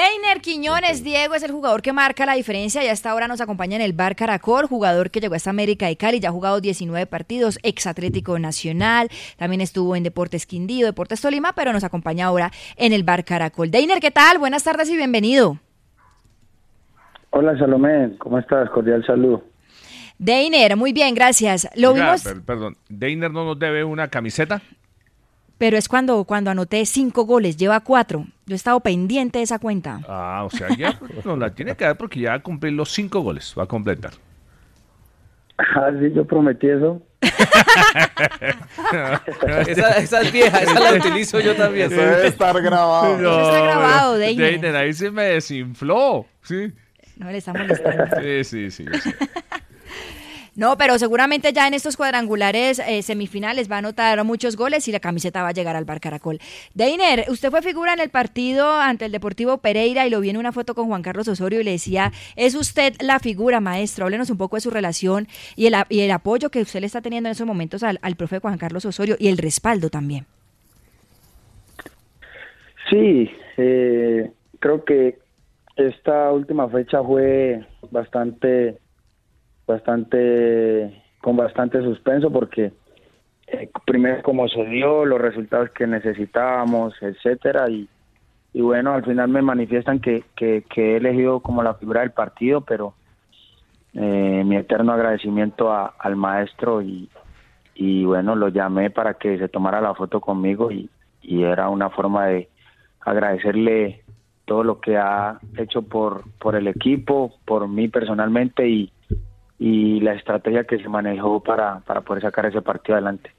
Deiner Quiñones, Diego, es el jugador que marca la diferencia y hasta ahora nos acompaña en el Bar Caracol, jugador que llegó a esta América de Cali, ya ha jugado 19 partidos, ex Atlético Nacional, también estuvo en Deportes Quindío, Deportes Tolima, pero nos acompaña ahora en el Bar Caracol. Deiner, ¿qué tal? Buenas tardes y bienvenido. Hola Salomé, ¿cómo estás? Cordial saludo. Deiner, muy bien, gracias. Lo vimos, per- perdón, ¿Deiner no nos debe una camiseta? Pero es cuando, cuando anoté cinco goles, lleva cuatro. Yo he estado pendiente de esa cuenta. Ah, o sea, ya nos la tiene que dar porque ya va a cumplir los cinco goles, va a completar. Ah, sí, yo prometí eso. Esa, esa es vieja, esa la utilizo yo también. Eso debe estar grabado. Eso está grabado, Deiner. Deiner, ahí se me desinfló. Sí, No le está molestando. sí, sí. sí, yo sé. No, pero seguramente ya en estos cuadrangulares eh, semifinales va a anotar muchos goles y la camiseta va a llegar al Bar Caracol. Deiner, usted fue figura en el partido ante el Deportivo Pereira y lo vi en una foto con Juan Carlos Osorio y le decía, es usted la figura, maestro. Háblenos un poco de su relación y el, apoyo que usted le está teniendo en esos momentos al, al profe Juan Carlos Osorio y el respaldo también. Sí, eh, creo que esta última fecha fue bastante, bastante, con bastante suspenso porque eh, primero como se dio, los resultados que necesitábamos, etcétera, y, bueno, al final me manifiestan que, he elegido como la figura del partido, pero eh, mi eterno agradecimiento al maestro y, y bueno, lo llamé para que se tomara la foto conmigo y, y era una forma de agradecerle todo lo que ha hecho por, por el equipo, por mí personalmente y, y la estrategia que se manejó para, para poder sacar ese partido adelante.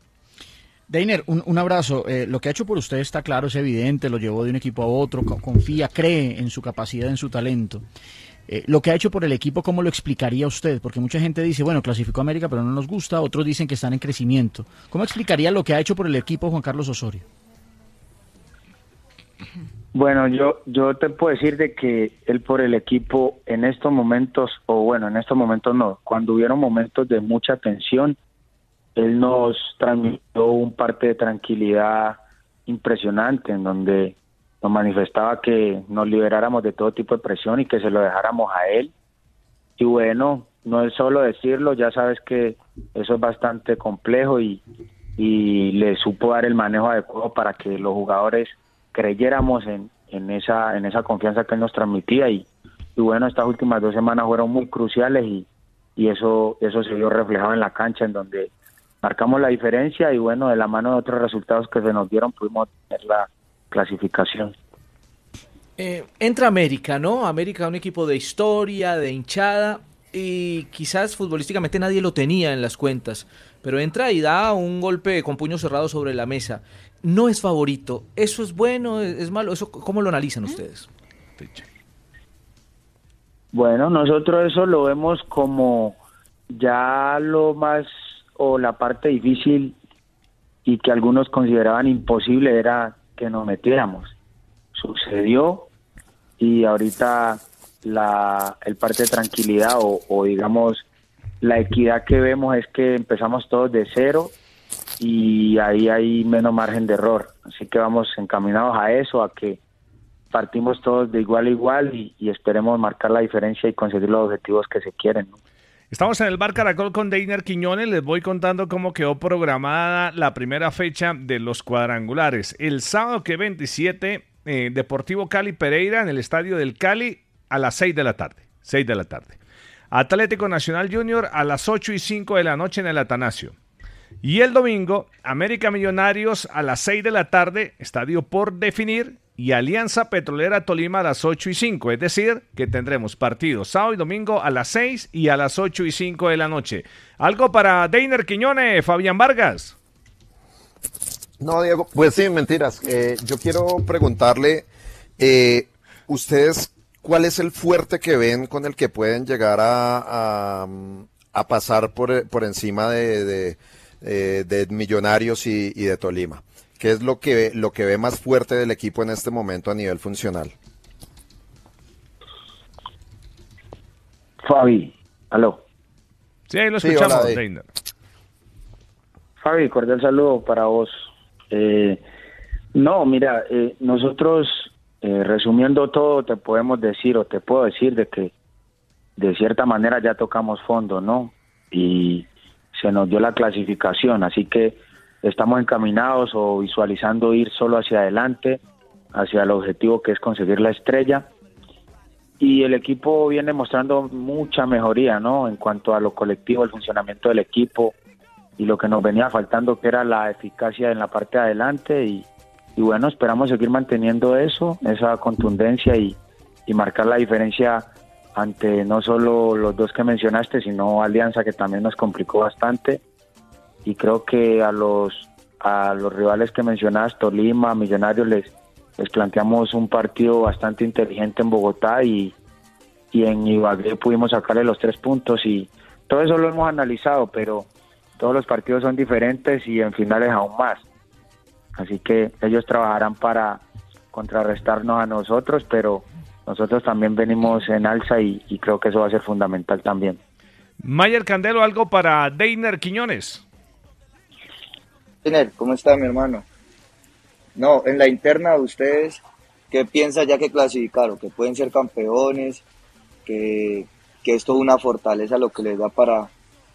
Deiner, un, un abrazo. Eh, lo que ha hecho por usted está claro, es evidente, lo llevó de un equipo a otro, co- confía, cree en su capacidad, en su talento. Eh, lo que ha hecho por el equipo, ¿cómo lo explicaría usted? Porque mucha gente dice, bueno, clasificó a América, pero no nos gusta, otros dicen que están en crecimiento. ¿Cómo explicaría lo que ha hecho por el equipo Juan Carlos Osorio? Bueno, yo, yo te puedo decir de que él por el equipo en estos momentos, o bueno, en estos momentos no, cuando hubieron momentos de mucha tensión, él nos transmitió un parte de tranquilidad impresionante en donde nos manifestaba que nos liberáramos de todo tipo de presión y que se lo dejáramos a él. Y bueno, no es solo decirlo, ya sabes que eso es bastante complejo y, y le supo dar el manejo adecuado para que los jugadores creyéramos en, en esa en esa confianza que él nos transmitía y, y bueno estas últimas dos semanas fueron muy cruciales y, y eso eso se vio reflejado en la cancha en donde marcamos la diferencia y bueno de la mano de otros resultados que se nos dieron pudimos tener la clasificación Eh, entra América, ¿no? América, un equipo de historia, de hinchada, y quizás futbolísticamente nadie lo tenía en las cuentas, pero entra y da un golpe con puño cerrado sobre la mesa. No es favorito. ¿Eso es bueno? ¿Es malo? ¿Eso, ¿Cómo lo analizan ustedes? Bueno, nosotros eso lo vemos como ya lo más o la parte difícil y que algunos consideraban imposible era que nos metiéramos. Sucedió y ahorita la el parte de tranquilidad o, digamos la equidad que vemos es que empezamos todos de cero y ahí hay menos margen de error. Así que vamos encaminados a eso, a que partimos todos de igual a igual y, y esperemos marcar la diferencia y conseguir los objetivos que se quieren. ¿no? Estamos en el Bar Caracol con Deiner Quiñones. Les voy contando cómo quedó programada la primera fecha de los cuadrangulares. El sábado que 27 eh, Deportivo Cali Pereira en el estadio del Cali a las 6 de la tarde. 6 de la tarde. Atlético Nacional Junior a las 8 y 5 de la noche en el Atanasio. Y el domingo, América Millonarios a las 6 de la tarde, estadio por definir, y Alianza Petrolera Tolima a las 8 y 5. Es decir, que tendremos partidos sábado y domingo a las 6 y a las 8 y 5 de la noche. ¿Algo para Deiner Quiñones, Fabián Vargas? No, Diego, pues sí, mentiras. Eh, yo quiero preguntarle, eh, ¿ustedes cuál es el fuerte que ven con el que pueden llegar a, a, pasar por, por, encima de, de, eh, de Millonarios y, y, de Tolima? ¿Qué es lo que, lo que ve más fuerte del equipo en este momento a nivel funcional? Fabi, aló. Sí, lo escuchamos, sí, Fabi, cordial saludo para vos. Eh, no, mira, eh, nosotros eh, resumiendo todo, te podemos decir o te puedo decir de que de cierta manera ya tocamos fondo, ¿no? Y se nos dio la clasificación, así que estamos encaminados o visualizando ir solo hacia adelante, hacia el objetivo que es conseguir la estrella. Y el equipo viene mostrando mucha mejoría, ¿no? En cuanto a lo colectivo, el funcionamiento del equipo y lo que nos venía faltando, que era la eficacia en la parte de adelante y, y bueno, esperamos seguir manteniendo eso, esa contundencia y, marcar la diferencia ante no solo los dos que mencionaste, sino Alianza que también nos complicó bastante y creo que a los a los rivales que mencionaste, Tolima, Millonarios les les planteamos un partido bastante inteligente en Bogotá y, y en Ibagué pudimos sacarle los tres puntos y todo eso lo hemos analizado, pero todos los partidos son diferentes y en finales aún más. Así que ellos trabajarán para contrarrestarnos a nosotros, pero nosotros también venimos en alza y, creo que eso va a ser fundamental también. Mayer Candelo, algo para Deiner Quiñones. Deiner, ¿cómo está mi hermano? No, en la interna de ustedes, ¿qué piensa ya que clasificaron? Que pueden ser campeones, que, que esto es una fortaleza lo que les da para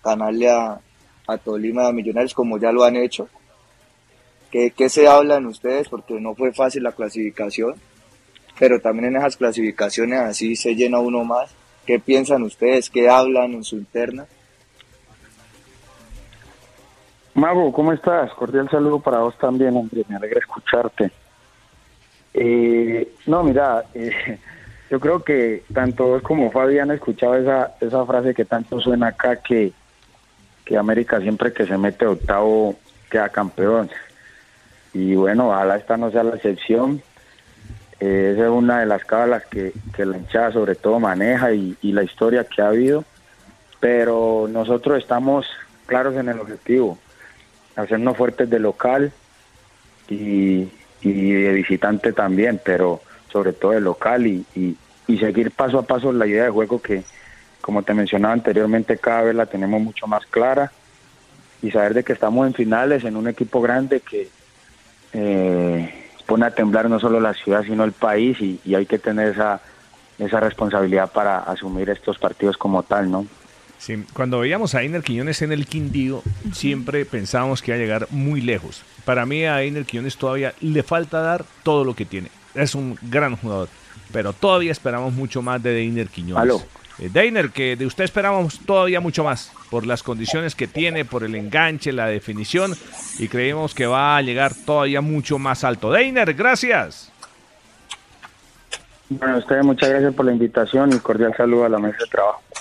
ganarle a, a Tolima y a Millonarios como ya lo han hecho ¿Qué, se hablan ustedes? Porque no fue fácil la clasificación, pero también en esas clasificaciones así se llena uno más. ¿Qué piensan ustedes? ¿Qué hablan en su interna? Mago, ¿cómo estás? Cordial saludo para vos también, hombre. Me alegra escucharte. Eh, no, mira, eh, yo creo que tanto vos como Fabi han escuchado esa, esa frase que tanto suena acá que, que América siempre que se mete octavo queda campeón y bueno, ojalá esta no sea la excepción. Eh, esa es una de las cábalas que, la hinchada sobre todo maneja y, la historia que ha habido, pero nosotros estamos claros en el objetivo, hacernos fuertes de local y, de visitante también, pero sobre todo de local y, y seguir paso a paso la idea de juego que, como te mencionaba anteriormente, cada vez la tenemos mucho más clara y saber de que estamos en finales en un equipo grande que, eh, pone a temblar no solo la ciudad, sino el país y, hay que tener esa, esa responsabilidad para asumir estos partidos como tal, ¿no? Sí, cuando veíamos a Einer Quiñones en el Quindío, siempre pensábamos que iba a llegar muy lejos. Para mí a Einer Quiñones todavía le falta dar todo lo que tiene. Es un gran jugador, pero todavía esperamos mucho más de Einer Quiñones. ¿Aló? Eh, Deiner, que de usted esperamos todavía mucho más por las condiciones que tiene, por el enganche, la definición y creemos que va a llegar todavía mucho más alto. Deiner, gracias. Bueno, usted muchas gracias por la invitación y cordial saludo a la mesa de trabajo.